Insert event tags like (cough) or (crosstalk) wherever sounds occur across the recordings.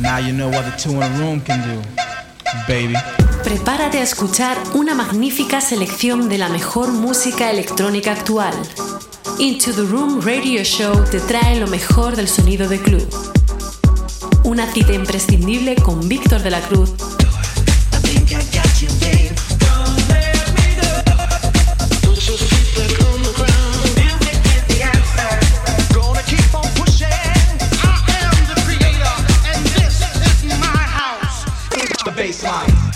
Now you know what the two in a room can do, baby. Prepárate a escuchar una magnífica selección de la mejor música electrónica actual. Into the Room Radio Show te trae lo mejor del sonido de club. Una cita imprescindible con Víctor de la Cruz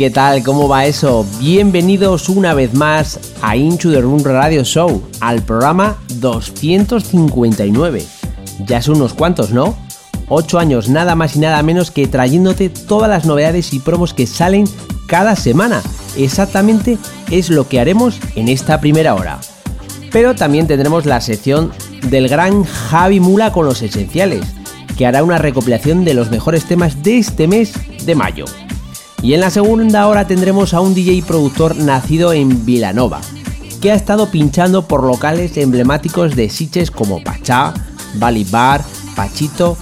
¿Qué tal? ¿Cómo va eso? Bienvenidos una vez más a Into the Room Radio Show, al programa 259. Ya son unos cuantos, ¿no? 8 años nada más y nada menos que trayéndote todas las novedades y promos que salen cada semana. Exactamente es lo que haremos en esta primera hora. Pero también tendremos la sección del gran Javi Mula con los esenciales, que hará una recopilación de los mejores temas de este mes de mayo. Y en la segunda hora tendremos a un DJ productor nacido en Vilanova, que ha estado pinchando por locales emblemáticos de Siches como Pachá, Balibar, Pachito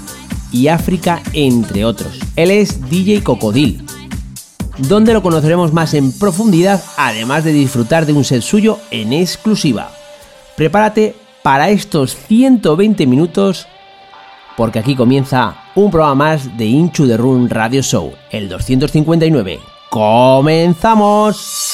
y África, entre otros. Él es DJ Cocodil, donde lo conoceremos más en profundidad, además de disfrutar de un set suyo en exclusiva. Prepárate para estos 120 minutos porque aquí comienza un programa más de Inchu the Run Radio Show, el 259. ¡Comenzamos!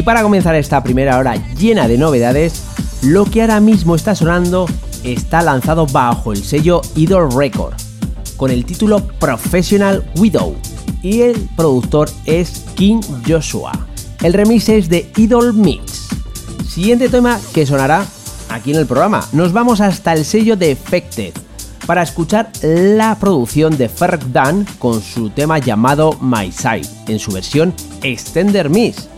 Y para comenzar esta primera hora llena de novedades, lo que ahora mismo está sonando está lanzado bajo el sello Idol Record, con el título Professional Widow, y el productor es King Joshua. El remix es de Idol Mix. Siguiente tema que sonará aquí en el programa. Nos vamos hasta el sello de Effected para escuchar la producción de Ferg Dan con su tema llamado My Side en su versión Extender Mix.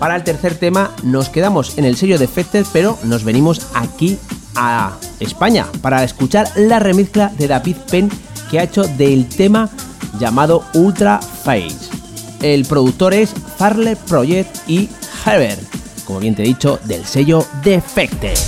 Para el tercer tema nos quedamos en el sello de pero nos venimos aquí a España para escuchar la remezcla de David Penn que ha hecho del tema llamado Ultra Face. El productor es Farley Project y Herbert, como bien te he dicho, del sello Defected.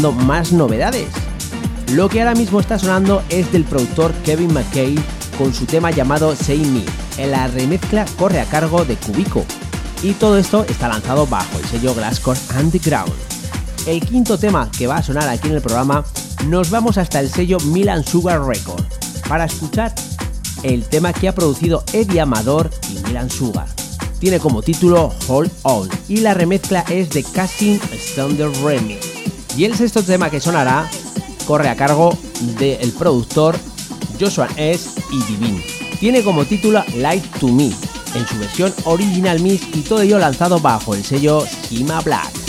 Más novedades. Lo que ahora mismo está sonando es del productor Kevin McKay con su tema llamado Say Me. En la remezcla corre a cargo de Cubico. Y todo esto está lanzado bajo el sello Glasscore Underground. El quinto tema que va a sonar aquí en el programa nos vamos hasta el sello Milan Sugar Record para escuchar el tema que ha producido Eddie Amador y Milan Sugar. Tiene como título Hold On y la remezcla es de Casting Thunder Remix. Y el sexto tema que sonará corre a cargo del productor Joshua S. y Divine. Tiene como título Light to Me en su versión original mix y todo ello lanzado bajo el sello Sima Black.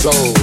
soul.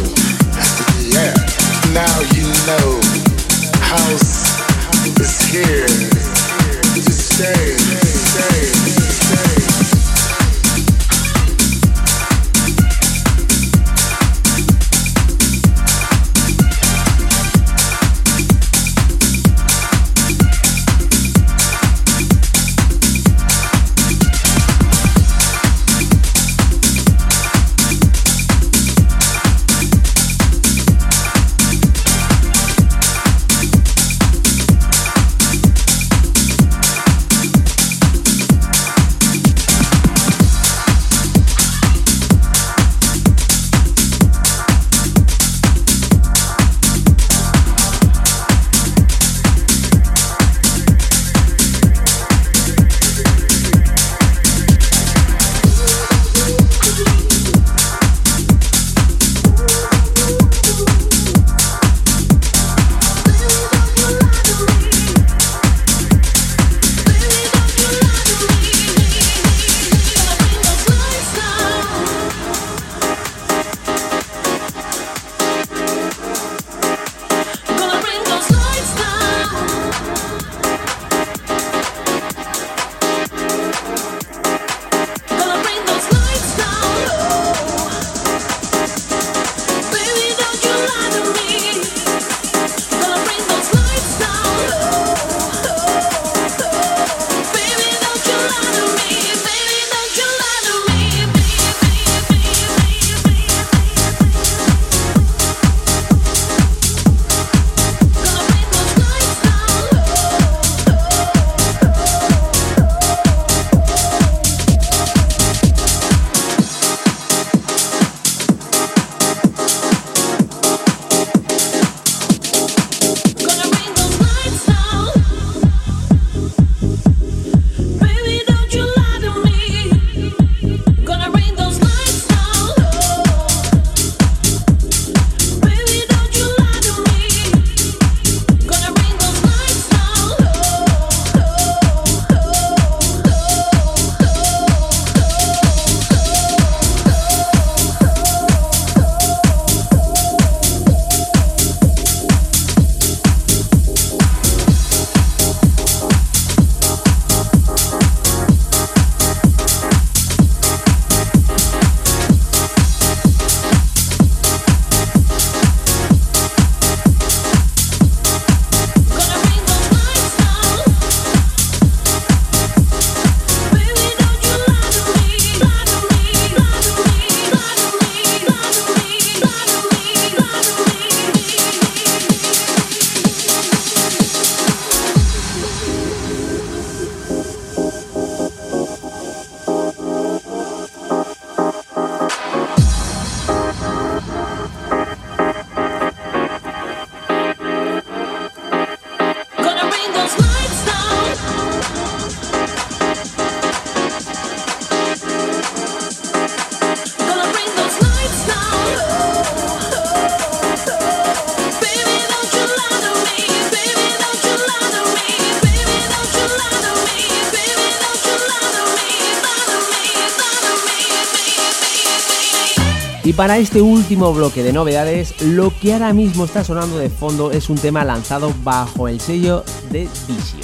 Y para este último bloque de novedades, lo que ahora mismo está sonando de fondo es un tema lanzado bajo el sello de Vision.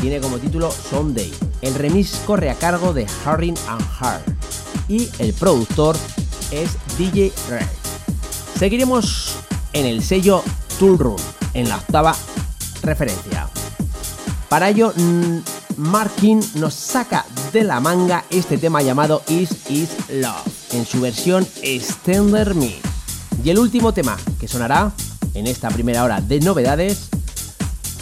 Tiene como título Sunday. El remix corre a cargo de Harrin and Hart y el productor es DJ Red. Seguiremos en el sello Tool Room, en la octava referencia. Para ello, mm, Markin nos saca de la manga este tema llamado Is Is Love en su versión Extender Me. Y el último tema que sonará en esta primera hora de novedades,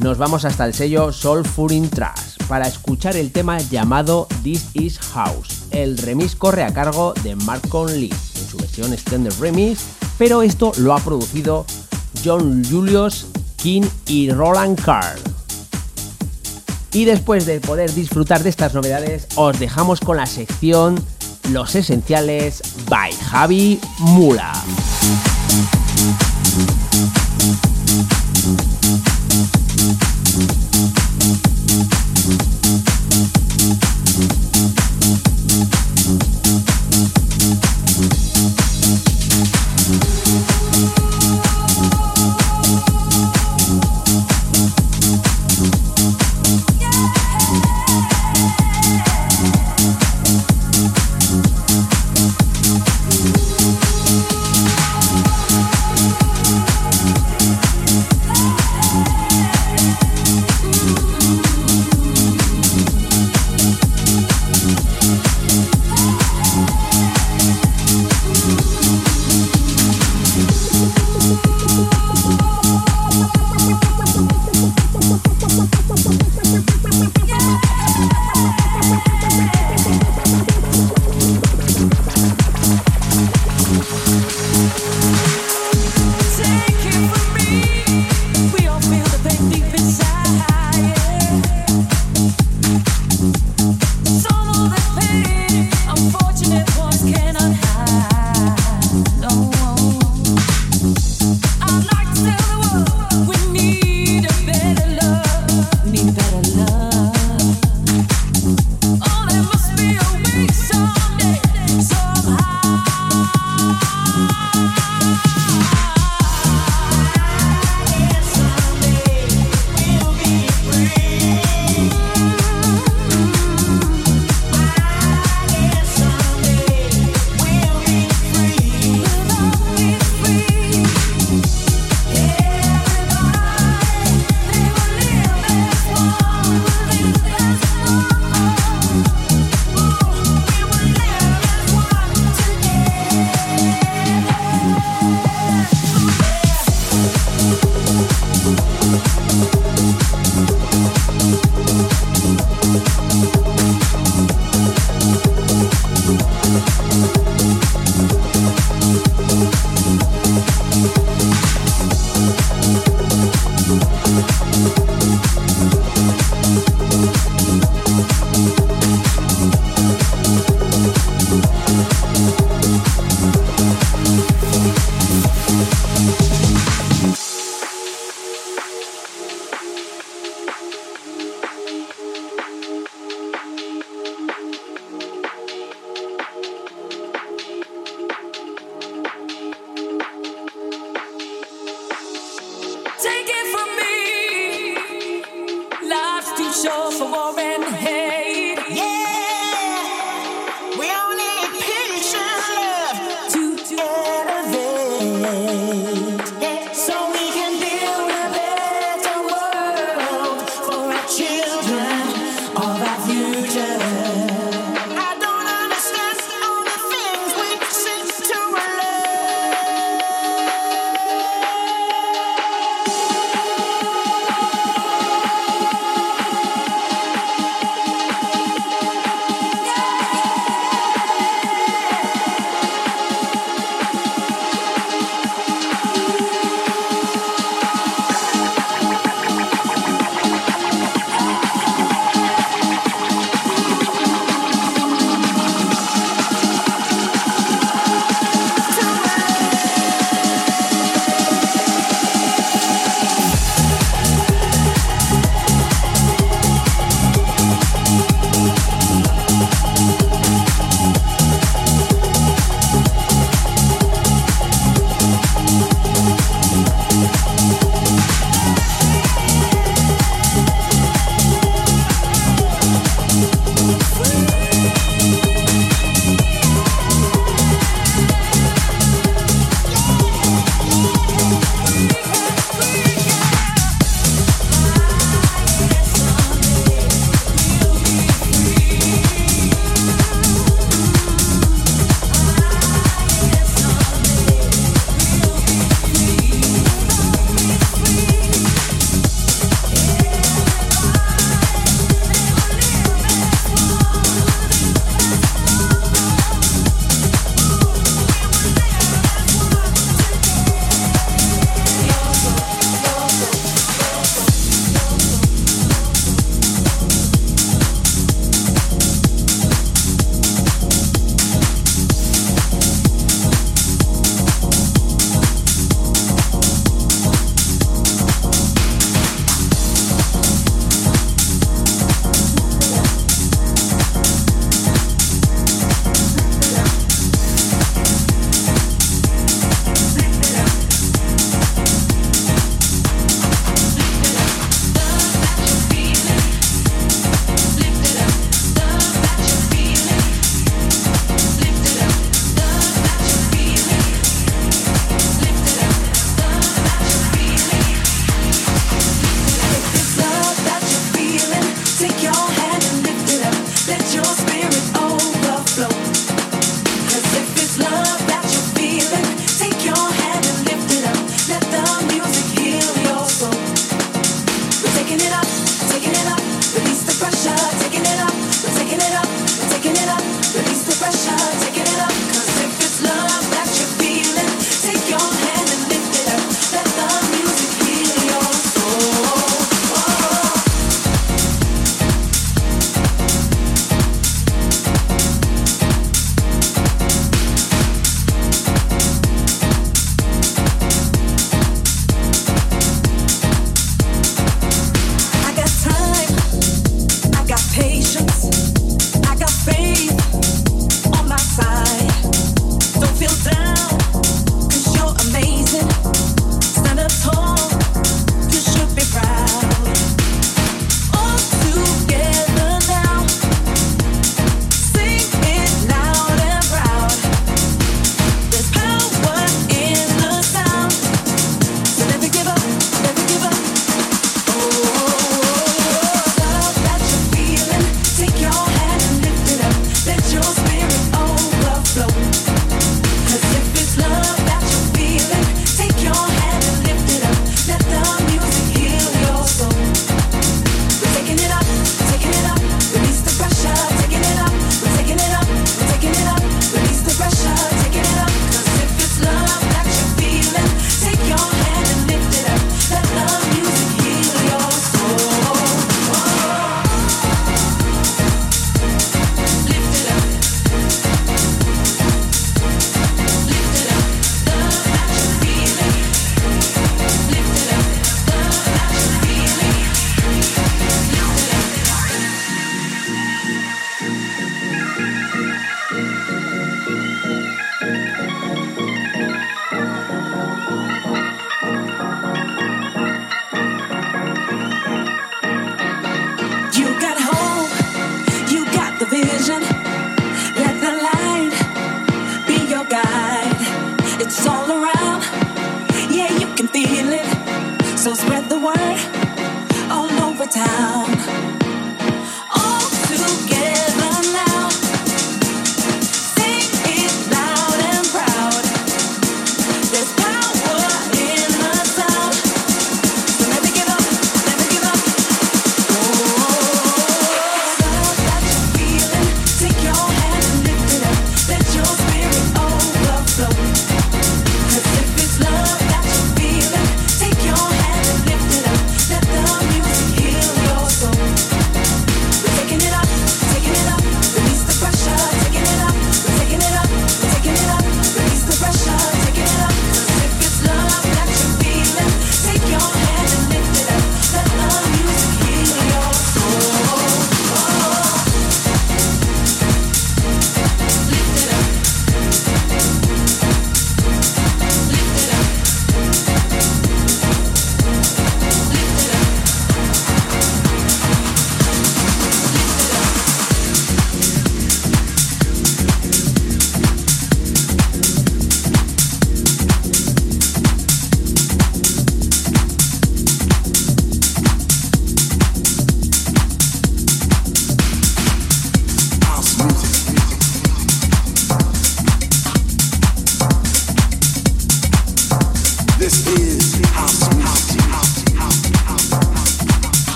nos vamos hasta el sello Soulful Trash para escuchar el tema llamado This Is House. El remix corre a cargo de Mark Conley en su versión Extended Remix, pero esto lo ha producido John Julius King y Roland Carr. Y después de poder disfrutar de estas novedades, os dejamos con la sección los Esenciales by Javi Mula.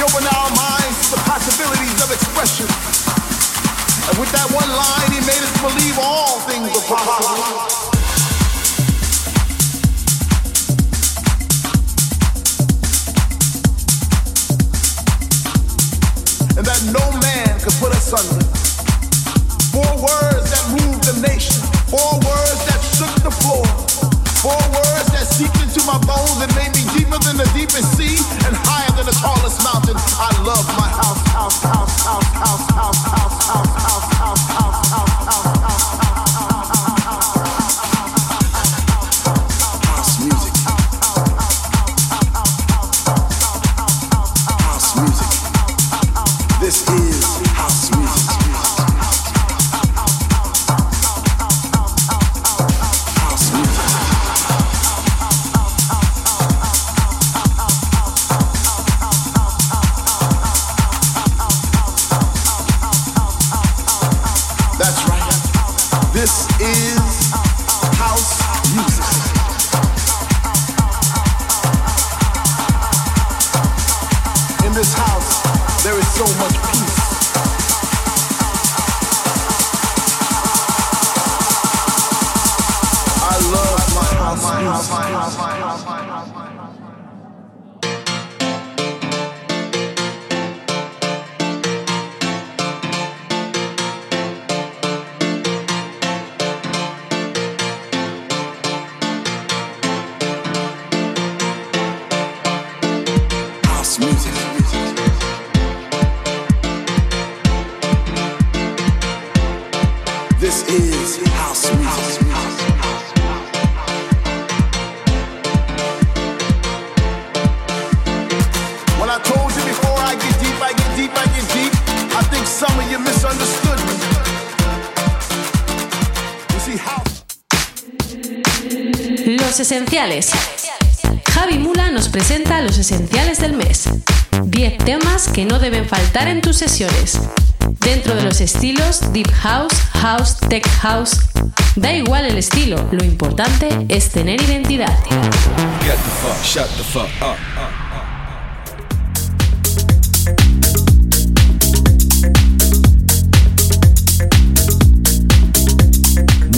we open our minds to the possibilities of expression. And with that one line, esenciales. Javi Mula nos presenta los esenciales del mes. 10 temas que no deben faltar en tus sesiones. Dentro de los estilos Deep House, House, Tech House. Da igual el estilo, lo importante es tener identidad.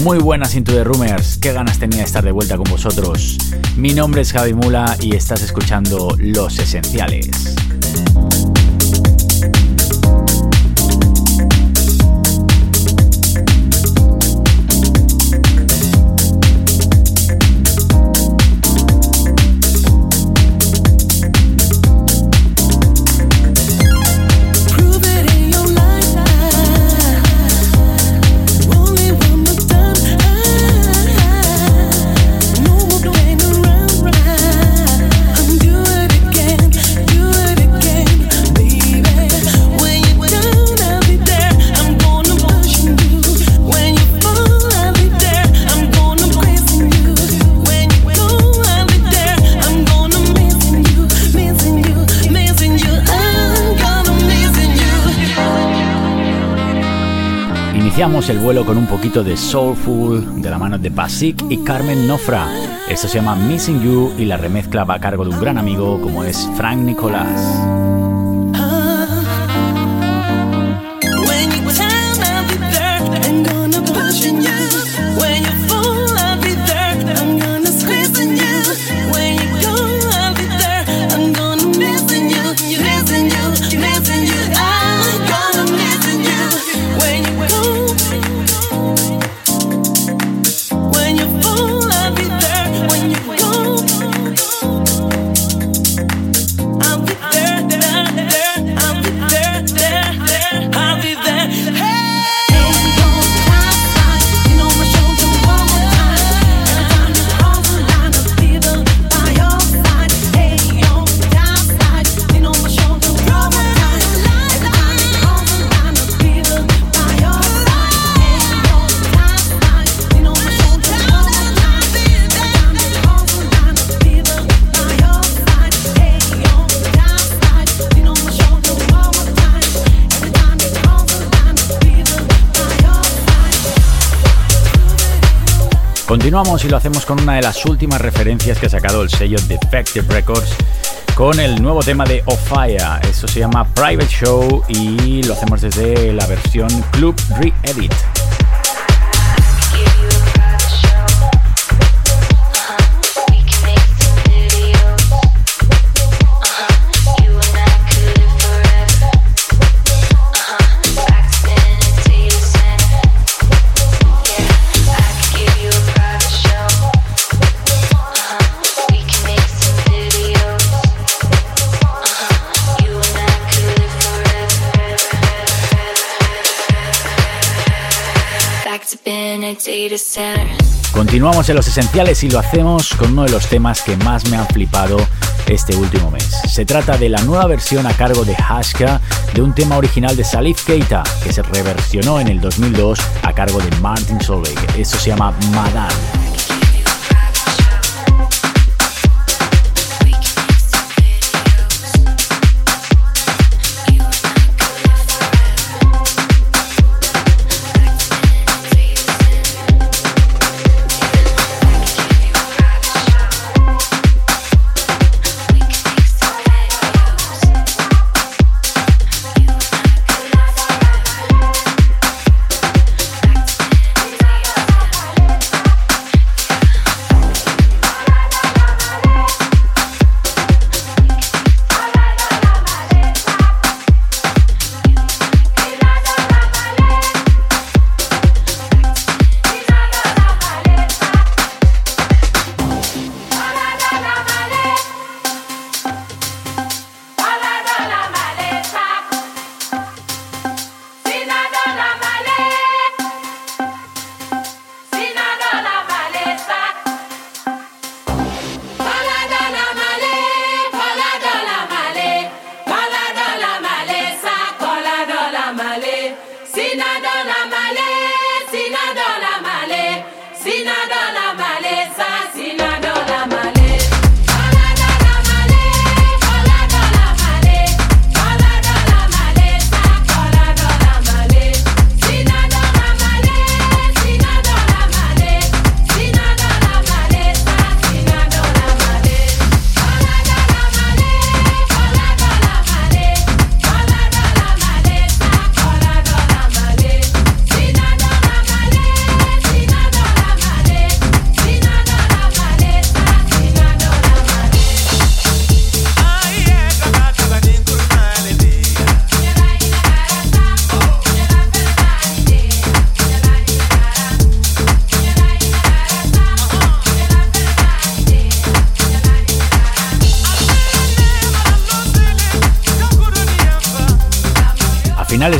Muy buenas Into the Rumors, qué ganas tenía de estar de vuelta con vosotros. Mi nombre es Javi Mula y estás escuchando Los Esenciales. Iniciamos el vuelo con un poquito de Soulful de la mano de Basic y Carmen Nofra. Esto se llama Missing You y la remezcla va a cargo de un gran amigo como es Frank Nicolás. Continuamos y lo hacemos con una de las últimas referencias que ha sacado el sello Defective Records con el nuevo tema de Ofaya. Eso se llama Private Show y lo hacemos desde la versión Club Re-Edit. Continuamos en los esenciales y lo hacemos con uno de los temas que más me han flipado este último mes. Se trata de la nueva versión a cargo de Hashka de un tema original de Salif Keita que se reversionó en el 2002 a cargo de Martin Solveig. Eso se llama Madame.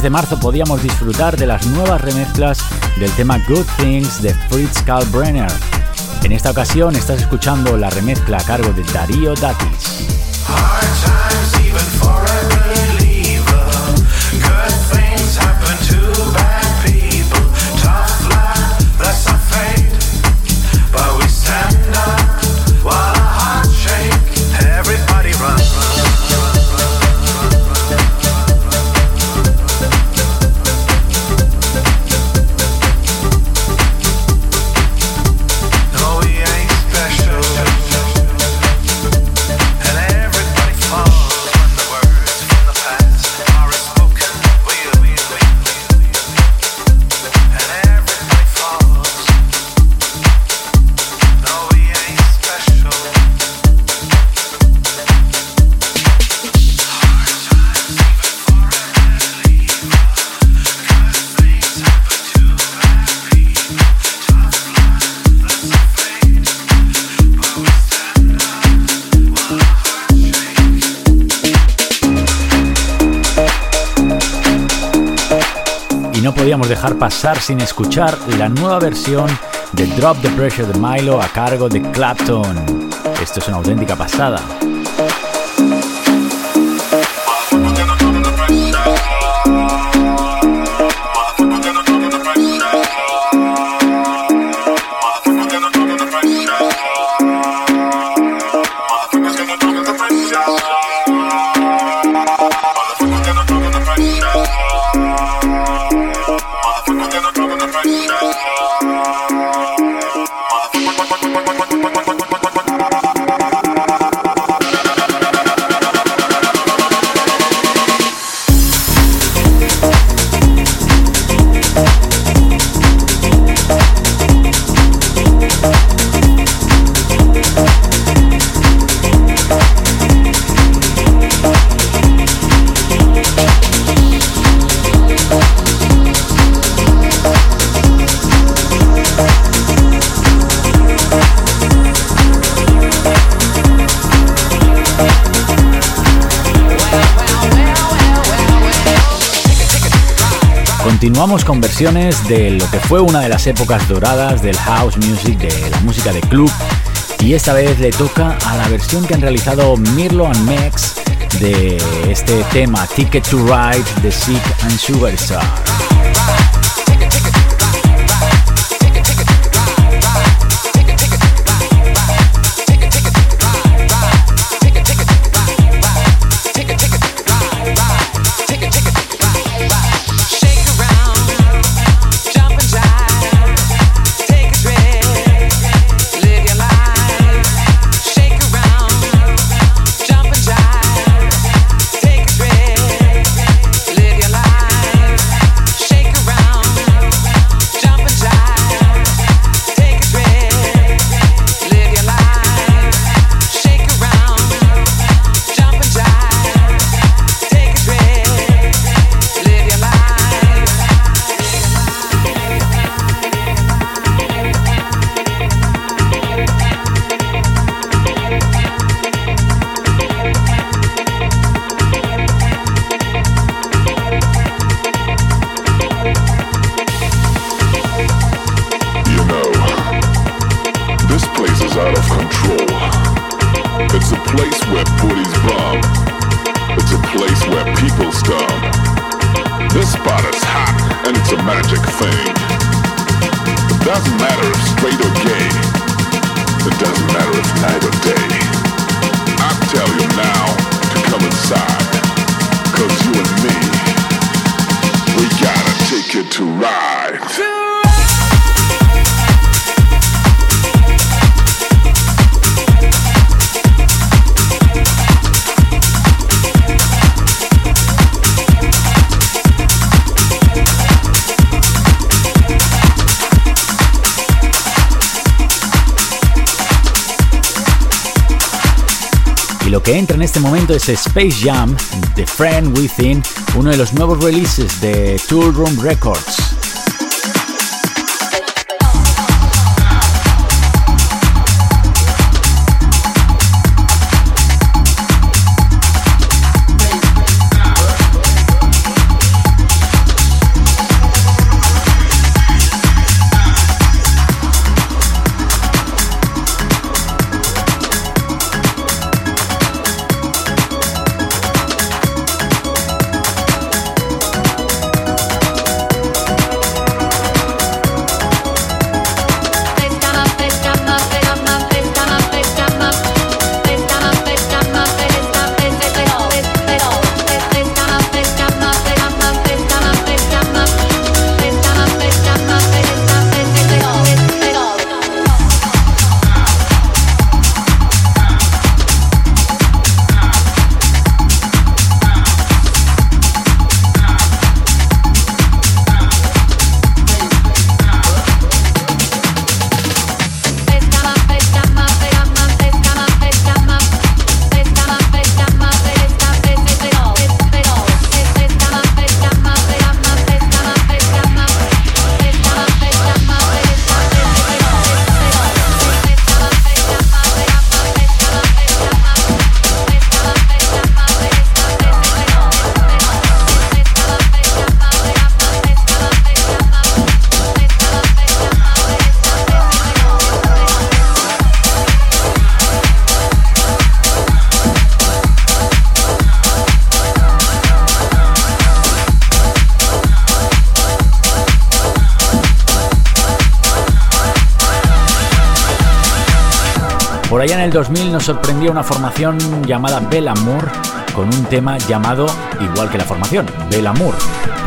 De marzo podíamos disfrutar de las nuevas remezclas del tema Good Things de Fritz Kalbrenner. En esta ocasión estás escuchando la remezcla a cargo de Darío Datis. Sin escuchar la nueva versión de Drop the Pressure de Milo a cargo de Clapton. Esto es una auténtica pasada. Continuamos con versiones de lo que fue una de las épocas doradas del house music, de la música de club. Y esta vez le toca a la versión que han realizado Mirlo and Mex de este tema Ticket to Ride de Sick and Superstar. lo Space Jam, The Friend Within, uno de los nuevos releases de Tool Room Records. 2000 nos sorprendió una formación llamada Amour con un tema llamado igual que la formación, Amour.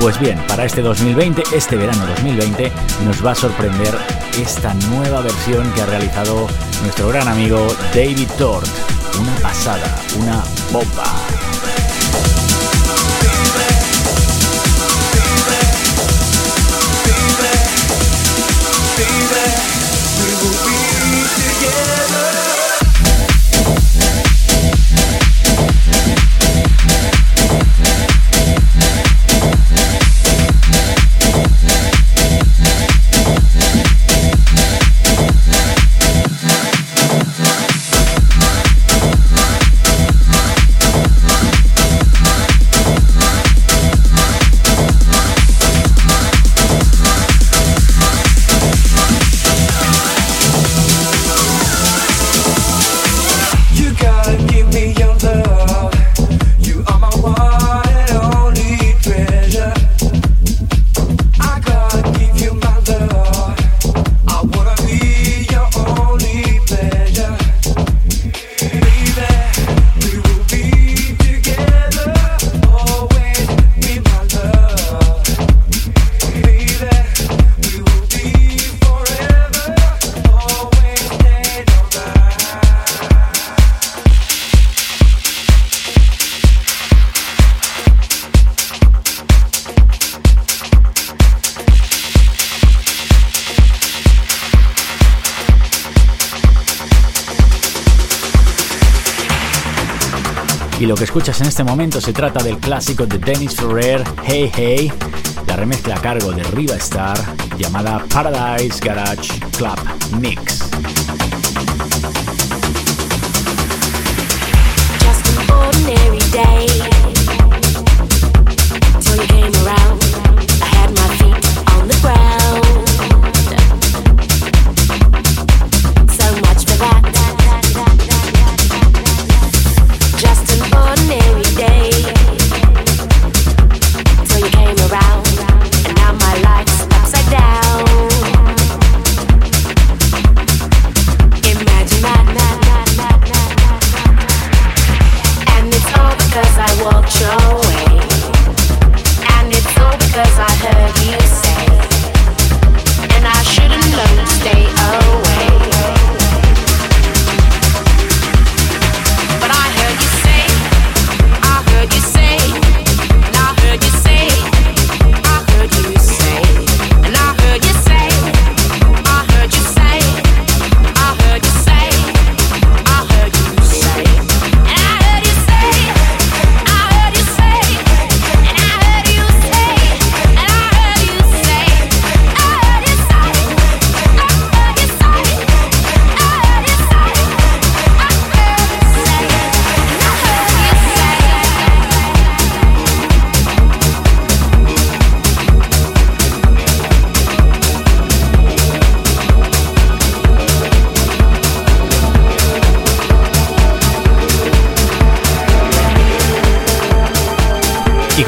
Pues bien, para este 2020, este verano 2020, nos va a sorprender esta nueva versión que ha realizado nuestro gran amigo David Tort. Una pasada, una bomba. Escuchas en este momento se trata del clásico de Dennis Ferrer, Hey Hey, la remezcla a cargo de Riva Star llamada Paradise Garage Club Mix.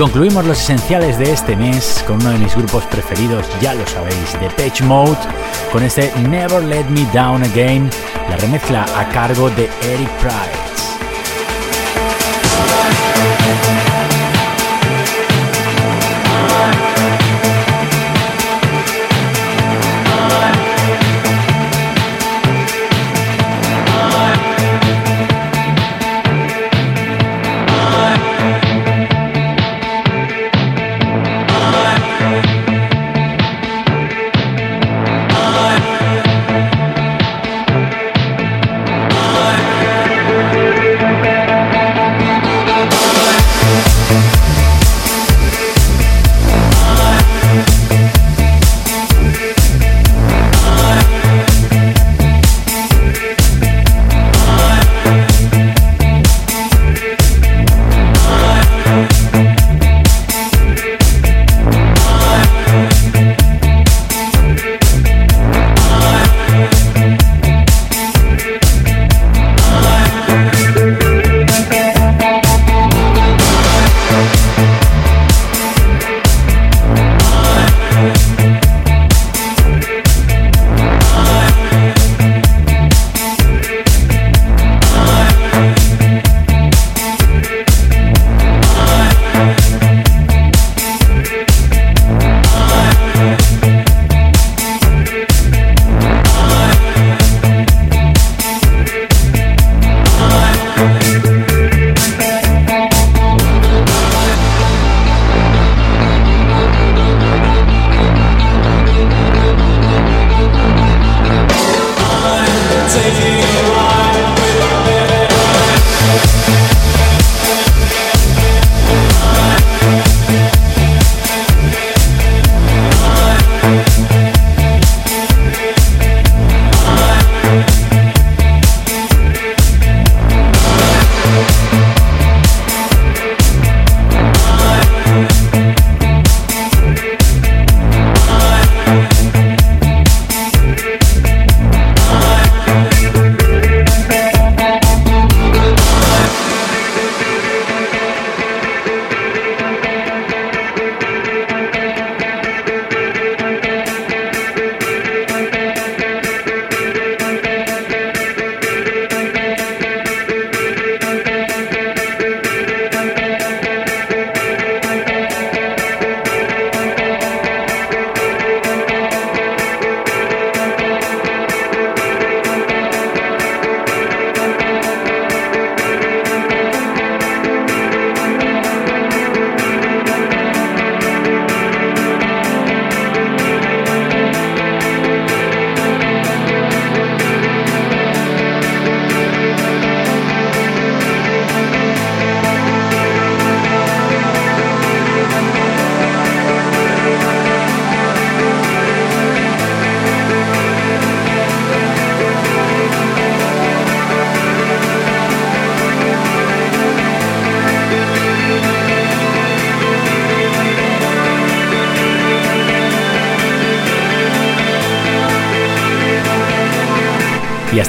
Concluimos los esenciales de este mes con uno de mis grupos preferidos, ya lo sabéis, de Pitch Mode, con este Never Let Me Down Again, la remezcla a cargo de Eric Price.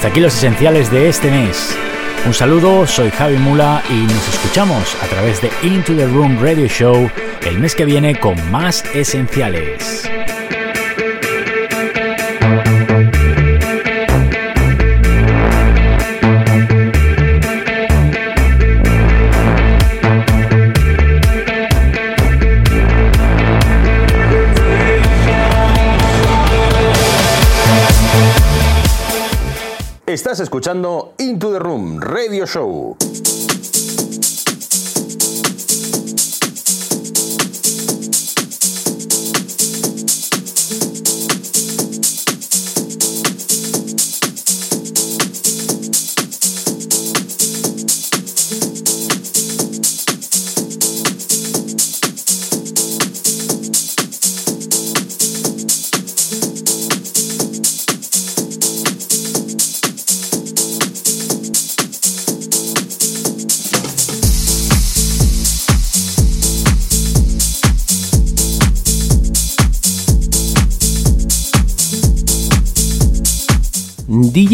Aquí los esenciales de este mes. Un saludo, soy Javi Mula y nos escuchamos a través de Into the Room Radio Show el mes que viene con más esenciales. Escuchando Into the Room Radio Show.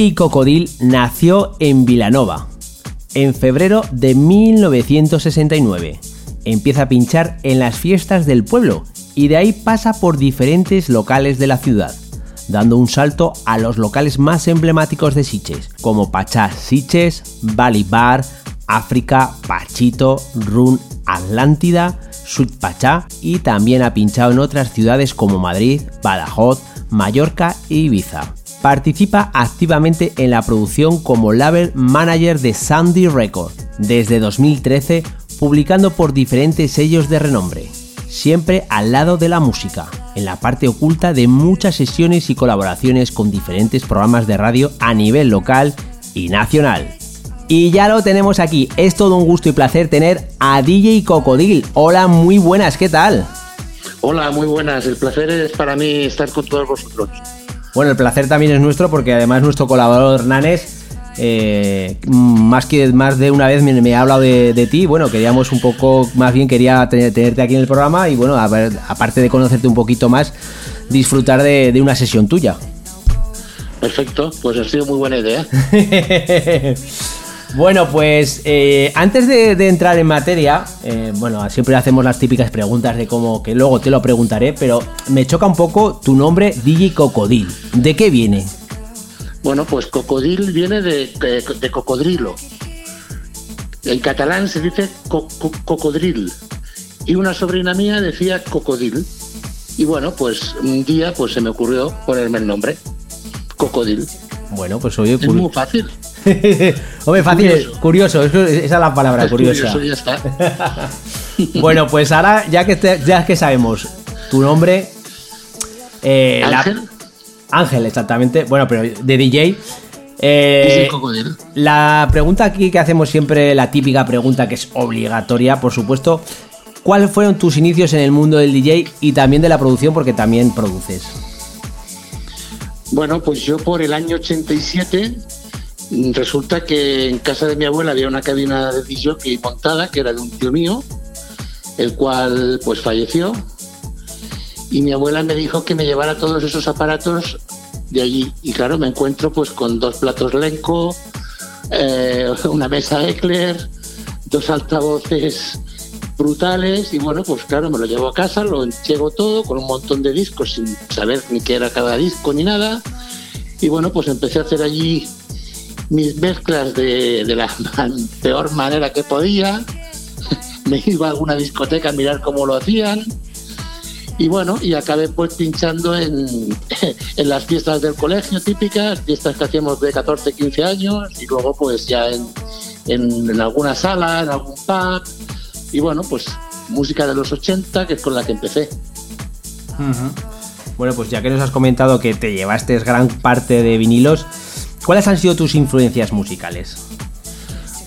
DJ Cocodil nació en Vilanova en febrero de 1969. Empieza a pinchar en las fiestas del pueblo y de ahí pasa por diferentes locales de la ciudad, dando un salto a los locales más emblemáticos de Siches, como Pachá Siches, Bali Bar, África, Pachito, Run, Atlántida, Sud Pachá y también ha pinchado en otras ciudades como Madrid, Badajoz, Mallorca y Ibiza. Participa activamente en la producción como label manager de Sandy Record desde 2013, publicando por diferentes sellos de renombre, siempre al lado de la música, en la parte oculta de muchas sesiones y colaboraciones con diferentes programas de radio a nivel local y nacional. Y ya lo tenemos aquí, es todo un gusto y placer tener a DJ Cocodil. Hola, muy buenas, ¿qué tal? Hola, muy buenas, el placer es para mí estar con todos vosotros. Bueno, el placer también es nuestro porque además nuestro colaborador Nanes, eh, más que más de una vez me, ha hablado de, ti. Bueno, queríamos un poco, más bien quería tenerte aquí en el programa y bueno, a ver, aparte de conocerte un poquito más, disfrutar de, una sesión tuya. Perfecto, pues ha sido muy buena idea. (laughs) Bueno, pues eh, antes de, entrar en materia, eh, bueno, siempre hacemos las típicas preguntas de cómo, que luego te lo preguntaré, pero me choca un poco tu nombre, DJ Cocodil. ¿De qué viene? Bueno, pues cocodil viene de, cocodrilo. En catalán se dice cocodril. Y una sobrina mía decía cocodil. Y bueno, pues un día pues se me ocurrió ponerme el nombre, cocodil. Bueno, pues oye, es muy fácil. (laughs) Hombre, fácil, curioso, esa es la palabra, curiosa. (laughs) bueno, pues ahora, ya que, ya que sabemos tu nombre. Eh, Ángel. Ángel, exactamente. Bueno, pero de DJ. Eh, la pregunta aquí que hacemos siempre, la típica pregunta que es obligatoria, por supuesto. ¿Cuáles fueron tus inicios en el mundo del DJ y también de la producción? Porque también produces. Bueno, pues yo por el año 87 Resulta que en casa de mi abuela había una cabina de DJ montada, que era de un tío mío, el cual pues falleció. Y mi abuela me dijo que me llevara todos esos aparatos de allí. Y claro, me encuentro pues con dos platos Lenco, eh, una mesa Eckler, dos altavoces brutales y bueno, pues claro, me lo llevo a casa, lo enchego todo con un montón de discos sin saber ni qué era cada disco ni nada. Y bueno, pues empecé a hacer allí mis mezclas de, la (laughs) peor manera que podía. (laughs) Me iba a alguna discoteca a mirar cómo lo hacían. Y bueno, y acabé pues pinchando en, (laughs) en las fiestas del colegio típicas, fiestas que hacíamos de 14, 15 años, y luego pues ya en, en, alguna sala, en algún pub. Y bueno, pues música de los 80, que es con la que empecé. Bueno, pues ya que nos has comentado que te llevaste gran parte de vinilos, ¿Cuáles han sido tus influencias musicales?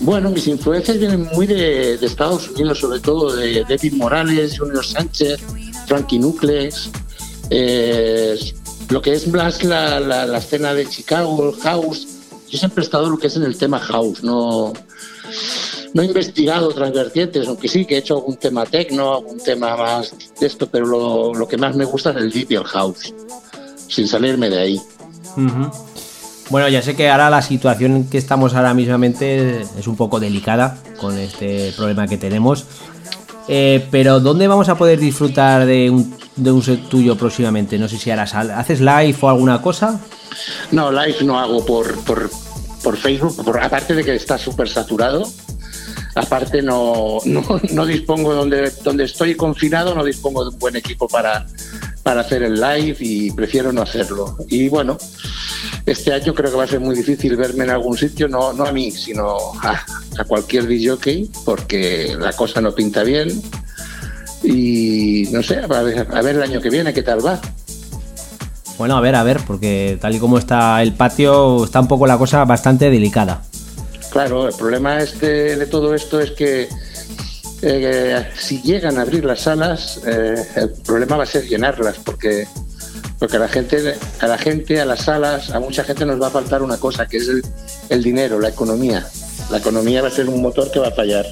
Bueno, mis influencias vienen muy de, Estados Unidos, sobre todo de David Morales, Junior Sánchez, Frankie Nucleus, eh, lo que es más la, escena de Chicago, el house. Yo siempre he estado lo que es en el tema house, no, no he investigado otras vertientes, aunque sí que he hecho algún tema techno, algún tema más de esto, pero lo, que más me gusta es el deep y el house, sin salirme de ahí. Bueno, ya sé que ahora la situación que estamos ahora mismamente es un poco delicada con este problema que tenemos. Eh, pero ¿dónde vamos a poder disfrutar de un, de un set tuyo próximamente? No sé si harás, ¿haces live o alguna cosa? No, live no hago por, por, por Facebook, aparte de que está súper saturado. Aparte no, (laughs) no, no dispongo donde, donde estoy confinado, no dispongo de un buen equipo para, para hacer el live y prefiero no hacerlo. Y bueno, este año creo que va a ser muy difícil verme en algún sitio, no, no a mí, sino a, a cualquier DJ, porque la cosa no pinta bien. Y no sé, a ver, a ver el año que viene qué tal va. Bueno, a ver, a ver, porque tal y como está el patio, está un poco la cosa bastante delicada. Claro, el problema este, de todo esto es que eh, si llegan a abrir las salas, eh, el problema va a ser llenarlas, porque porque a la gente, a la gente, a las salas, a mucha gente nos va a faltar una cosa, que es el, el dinero, la economía. La economía va a ser un motor que va a fallar.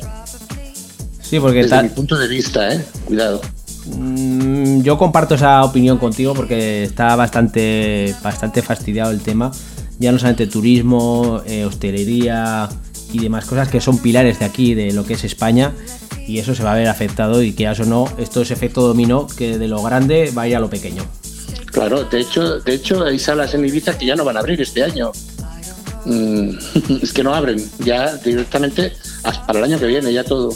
Sí, porque Desde tal- mi punto de vista, ¿eh? Cuidado. Mm, yo comparto esa opinión contigo porque está bastante, bastante fastidiado el tema. Ya no solamente turismo, eh, hostelería y demás cosas que son pilares de aquí, de lo que es España. Y eso se va a ver afectado y quieras o no, esto es efecto dominó que de lo grande va a ir a lo pequeño. Claro, de hecho, de hecho hay salas en Ibiza que ya no van a abrir este año. Mm, (laughs) es que no abren, ya directamente hasta para el año que viene, ya todo.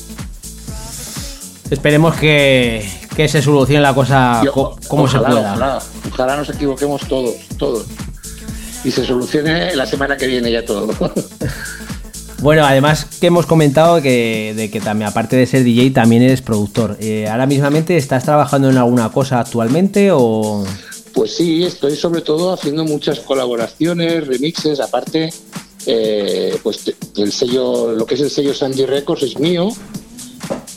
Esperemos que, que se solucione la cosa Y co- o- como se ojalá, pueda. Ojalá, ojalá nos equivoquemos todos, todos. Y se solucione la semana que viene ya todo. (laughs) Bueno, además que hemos comentado que, de que también, aparte de ser DJ, también eres productor. Eh, ahora mismamente estás trabajando en alguna cosa actualmente o... Pues sí, estoy sobre todo haciendo muchas colaboraciones, remixes, aparte, eh, pues el sello, lo que es el sello Sandy Records es mío,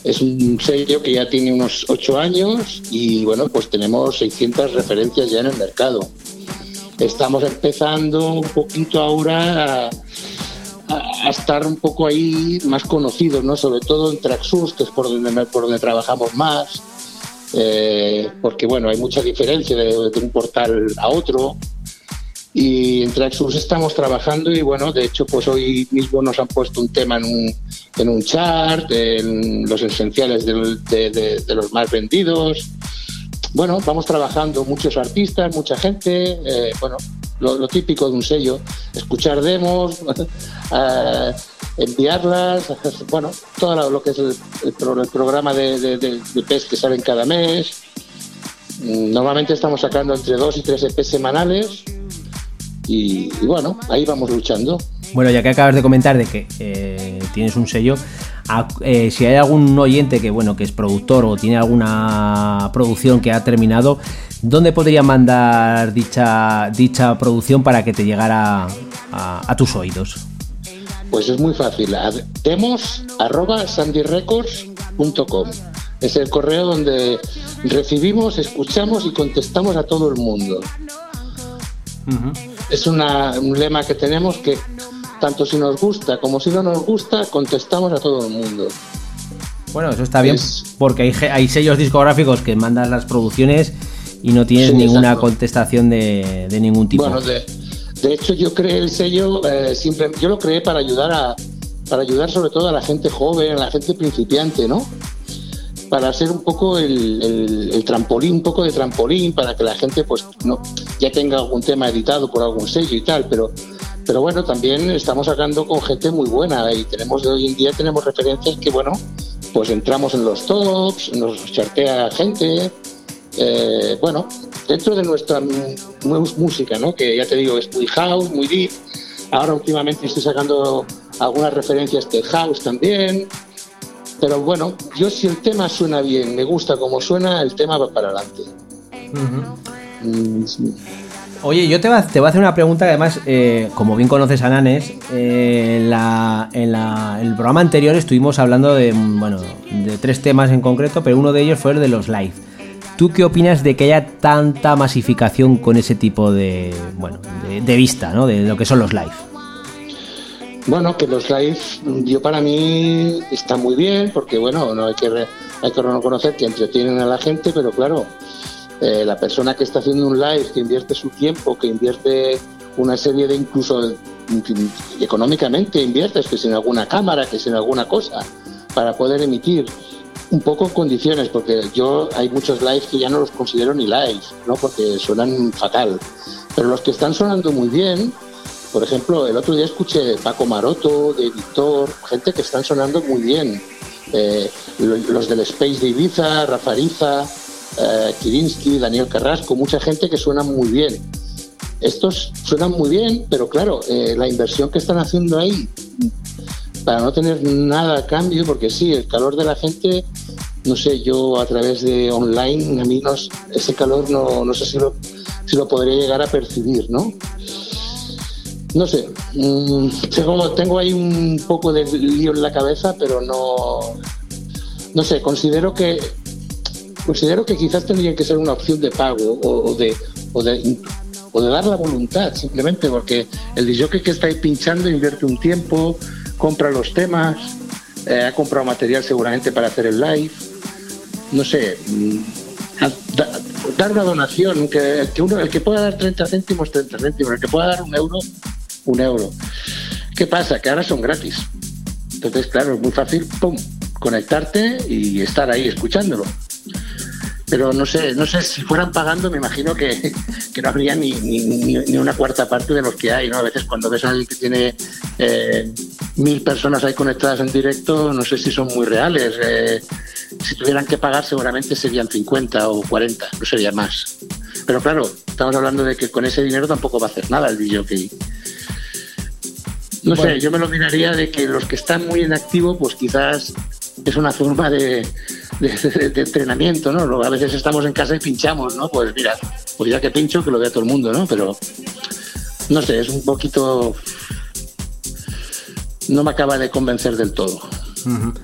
es un sello que ya tiene unos ocho años y bueno, pues tenemos 600 referencias ya en el mercado. Estamos empezando un poquito ahora a, a- estar un poco ahí más conocidos, ¿no? Sobre todo en Traxus, que es por donde, por donde trabajamos más eh, porque bueno, hay mucha diferencia de, de un portal a otro. Y en Traxxus estamos trabajando y bueno, de hecho, pues hoy mismo nos han puesto un tema en un, en un chart, en los esenciales de, de- de los más vendidos. Bueno, vamos trabajando muchos artistas, mucha gente, eh, bueno, lo, típico de un sello, escuchar demos, (laughs) eh, enviarlas, bueno, todo lo- que es el, el pro- el programa de, de, de- EPs que salen cada mes. Mm, Normalmente estamos sacando entre dos y tres EPs semanales y, y bueno, ahí vamos luchando. Bueno, ya que acabas de comentar de que eh, tienes un sello, a- eh, si hay algún oyente que bueno que es productor o tiene alguna producción que ha terminado, ¿dónde podría mandar dicha dicha producción para que te llegara a, a tus oídos? Pues es muy fácil, a- demos arroba sandyrecords.com. Es el correo donde recibimos, escuchamos y contestamos a todo el mundo. Es una- un lema que tenemos que tanto si nos gusta como si no nos gusta, contestamos a todo el mundo. Bueno, eso está bien Es- porque hay, hay sellos discográficos que mandan las producciones y no tienes Sí, ninguna exacto. contestación de, de ningún tipo. Bueno, de, de hecho yo creé el sello, eh, simple- yo lo creé para ayudar a, para ayudar sobre todo a la gente joven, a la gente principiante, ¿no? Para ser un poco el, el- el trampolín, un poco de trampolín, para que la gente pues no ya tenga algún tema editado por algún sello y tal, pero pero bueno, también estamos sacando con gente muy buena y tenemos hoy en día tenemos referencias que bueno, pues entramos en los tops, nos chartea gente, eh, bueno, dentro de nuestra música, ¿no? Que ya te digo, es muy house, muy deep. Ahora últimamente estoy sacando algunas referencias de house también. Pero bueno, yo si el tema suena bien, me gusta como suena, el tema va para adelante. Mm, sí. Oye, yo te, va- te voy a hacer una pregunta que además, eh, como bien conoces a Nanes, eh, en, la- en la- en el programa anterior estuvimos hablando de, bueno, de tres temas en concreto, pero uno de ellos fue el de los live. ¿Tú qué opinas de que haya tanta masificación con ese tipo de, bueno, de, vista, ¿no? De lo que son los live. Bueno, que los live, yo para mí está muy bien, porque bueno, no hay que, hay que reconocer que entretienen a la gente, pero claro, eh, la persona que está haciendo un live, que invierte su tiempo, que invierte una serie de incluso económicamente inviertes, que sin alguna cámara, que sin alguna cosa, para poder emitir un poco condiciones, porque yo hay muchos lives que ya no los considero ni live, ¿no? porque suenan fatal. Pero los que están sonando muy bien, por ejemplo, el otro día escuché Paco Maroto, de Víctor, gente que están sonando muy bien. Eh, los del Space de Ibiza, Rafa Ariza, eh, Kirinsky, Daniel Carrasco, mucha gente que suena muy bien. Estos suenan muy bien, pero claro, eh, la inversión que están haciendo ahí para no tener nada a cambio, porque sí, el calor de la gente, no sé, yo a través de online, a mí no, ese calor no, no sé si lo, si lo podría llegar a percibir, ¿no? No sé, mmm, tengo ahí un poco de lío en la cabeza, pero no, no sé, considero que considero que quizás tendría que ser una opción de pago o, de, o de o de dar la voluntad simplemente porque el DJ que está ahí pinchando invierte un tiempo, compra los temas, eh, ha comprado material seguramente para hacer el live. No sé, mm, dar una donación, que, uno, el que pueda dar 30 céntimos, 30 céntimos, el que pueda dar un euro, un euro. ¿Qué pasa? Que ahora son gratis. Entonces, claro, es muy fácil, pum, conectarte y estar ahí escuchándolo pero no sé, no sé si fueran pagando, me imagino que, no habría ni, ni, una cuarta parte de los que hay, ¿no? A veces cuando ves a alguien que tiene eh, mil personas ahí conectadas en directo, no sé si son muy reales. Eh, si tuvieran que pagar, seguramente serían 50 o 40, no sería más. Pero claro, estamos hablando de que con ese dinero tampoco va a hacer nada el DJ. No sé, yo me lo miraría de que los que están muy en activo, pues quizás es una forma de, de, entrenamiento, ¿no? A veces estamos en casa y pinchamos, ¿no? Pues mira, pues ya que pincho, que lo vea todo el mundo, ¿no? Pero no sé, es un poquito. No me acaba de convencer del todo.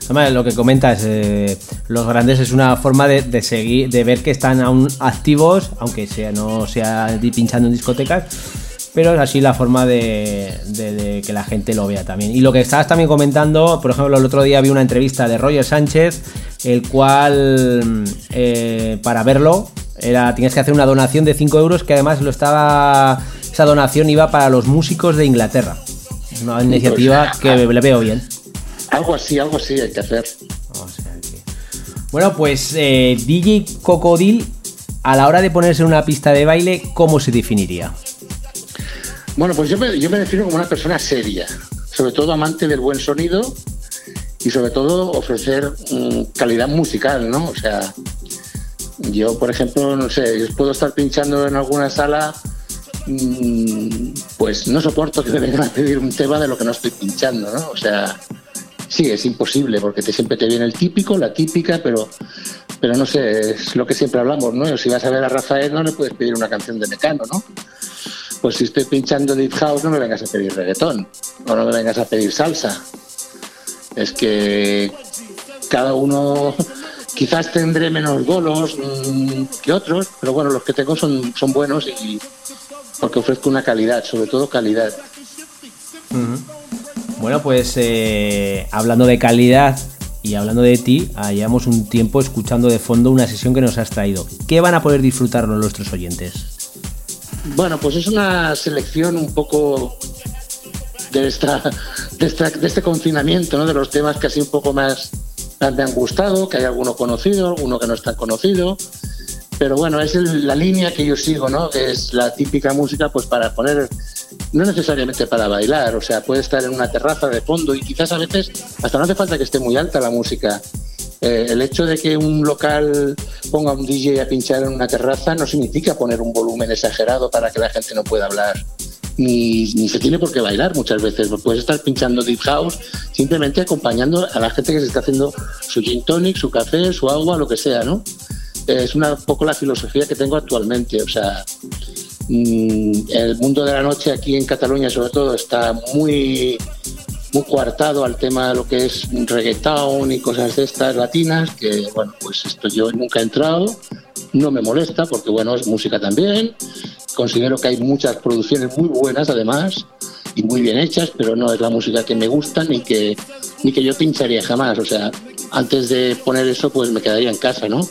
Además, lo que comentas, eh, los grandes es una forma de, seguir, de ver que están aún activos, aunque sea no sea pinchando en discotecas, pero es así la forma de, que la gente lo vea también. Y lo que estabas también comentando, por ejemplo, el otro día vi una entrevista de Roger Sánchez, el cual eh, para verlo era tienes que hacer una donación de 5 euros que además lo estaba esa donación iba para los músicos de Inglaterra. Una iniciativa que le veo bien. Algo así, algo así hay que hacer. Bueno, pues eh, DJ Cocodil, a la hora de ponerse en una pista de baile, ¿cómo se definiría? Bueno, pues yo me, yo me defino como una persona seria, sobre todo amante del buen sonido y sobre todo ofrecer mm, calidad musical, ¿no? O sea, yo, por ejemplo, no sé, puedo estar pinchando en alguna sala, mm, pues no soporto que me vengan a pedir un tema de lo que no estoy pinchando, ¿no? O sea, sí, es imposible, porque te, siempre te viene el típico, la típica, pero, pero no sé, es lo que siempre hablamos, ¿no? Si vas a ver a Rafael, no le puedes pedir una canción de Mecano, ¿no? Pues si estoy pinchando Deep House, no me vengas a pedir reggaetón, o no me vengas a pedir salsa. Es que cada uno (laughs) quizás tendré menos bolos mm, que otros, pero bueno, los que tengo son, son buenos y porque ofrezco una calidad, sobre todo calidad. Bueno, pues eh, hablando de calidad y hablando de ti, hayamos un tiempo escuchando de fondo una sesión que nos has traído. ¿Qué van a poder disfrutar nuestros oyentes? Bueno, pues es una selección un poco de, esta, de, este confinamiento, ¿no? de los temas que así un poco más, me han gustado, que hay alguno conocido, alguno que no está conocido. Pero bueno, es la línea que yo sigo, ¿no? que es la típica música pues para poner, no necesariamente para bailar, o sea, puede estar en una terraza de fondo y quizás a veces hasta no hace falta que esté muy alta la música. Eh, el hecho de que un local ponga un DJ a pinchar en una terraza no significa poner un volumen exagerado para que la gente no pueda hablar ni, se tiene por qué bailar muchas veces. Puedes estar pinchando deep house simplemente acompañando a la gente que se está haciendo su gin tonic, su café, su agua, lo que sea, ¿no? Es una poco la filosofía que tengo actualmente. O sea, mm, el mundo de la noche aquí en Cataluña, sobre todo, está muy muy coartado al tema de lo que es reggaeton y cosas de estas latinas, que bueno, pues esto yo nunca he entrado, no me molesta porque bueno, es música también, Considero que hay muchas producciones muy buenas además y muy bien hechas, pero no es la música que me gusta ni que, ni que yo pincharía jamás. O sea, antes de poner eso, pues me quedaría en casa, ¿no?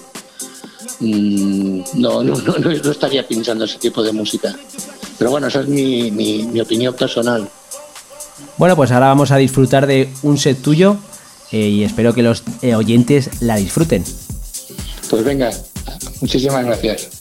Mm, no, no, no, no, estaría pinchando ese tipo de música. Pero bueno, esa es mi, mi opinión personal. Bueno, pues ahora vamos a disfrutar de un set tuyo eh, y espero que los eh, oyentes la disfruten. Pues venga, muchísimas gracias.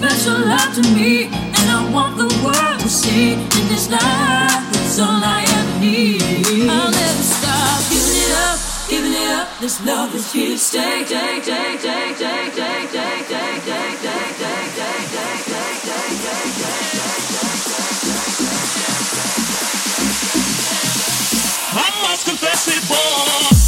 Special love to me, and I want the world to see in this life. It's all I ever need. I'll never stop giving it up, giving it up. This love is here to stay. Take, take, take, take, take, take, take, take, take, take, take, take, take, take, take. I must confess it, boy.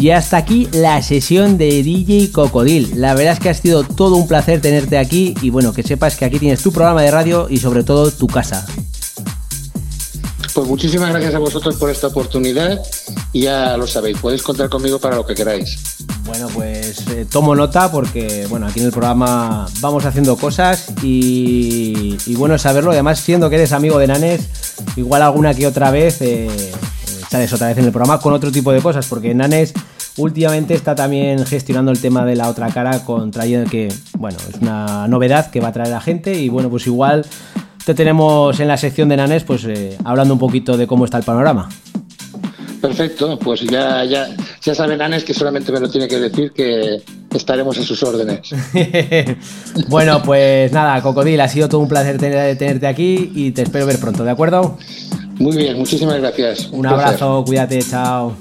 Y hasta aquí la sesión de DJ Cocodil. La verdad es que ha sido todo un placer tenerte aquí y bueno, que sepas que aquí tienes tu programa de radio y sobre todo tu casa. Pues muchísimas gracias a vosotros por esta oportunidad y ya lo sabéis, podéis contar conmigo para lo que queráis. Bueno, pues eh, tomo nota porque bueno, aquí en el programa vamos haciendo cosas y, y bueno saberlo. Además, siendo que eres amigo de Nanes, igual alguna que otra vez eh, eh, sales otra vez en el programa con otro tipo de cosas, porque Nanes últimamente está también gestionando el tema de la otra cara con trayendo que, bueno, es una novedad que va a traer a gente y bueno, pues igual te tenemos en la sección de Nanes pues eh, hablando un poquito de cómo está el panorama. Perfecto, pues ya, ya, ya saben, Anes, que solamente me lo tiene que decir que estaremos a sus órdenes. (laughs) bueno, pues nada, Cocodil, ha sido todo un placer tener- tenerte aquí y te espero ver pronto, ¿de acuerdo? Muy bien, muchísimas gracias. Un abrazo, cuídate, chao.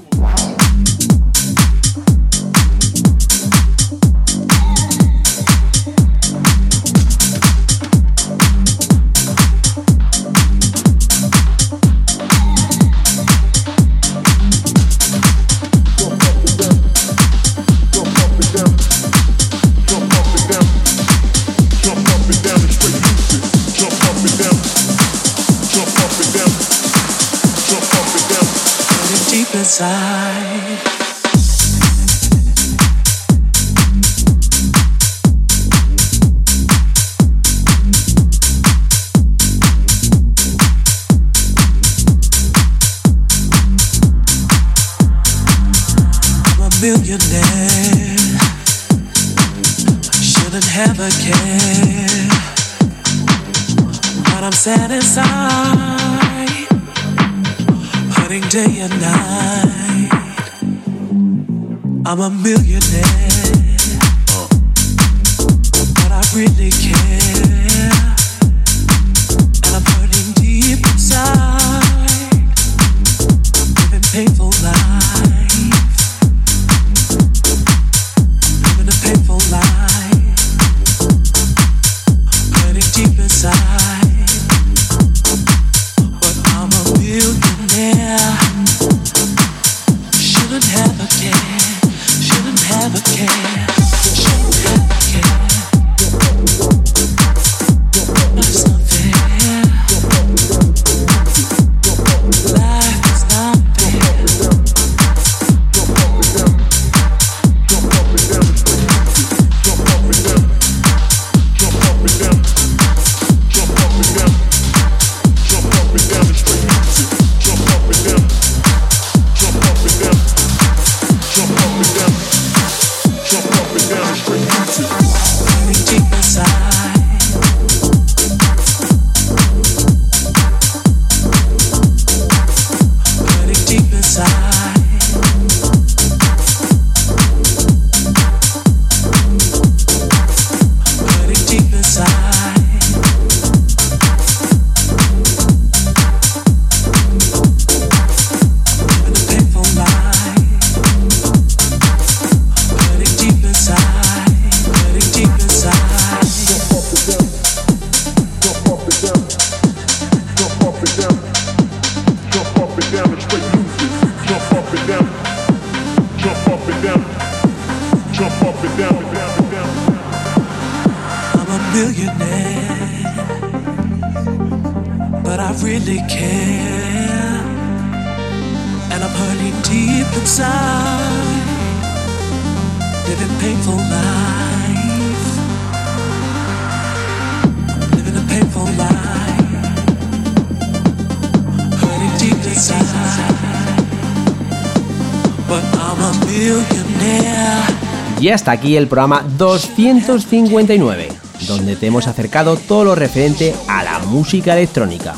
Hasta aquí el programa 259, donde te hemos acercado todo lo referente a la música electrónica,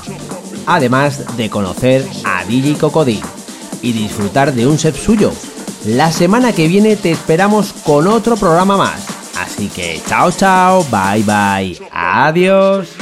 además de conocer a DJ Cocodí y disfrutar de un set suyo. La semana que viene te esperamos con otro programa más, así que chao chao, bye bye, adiós.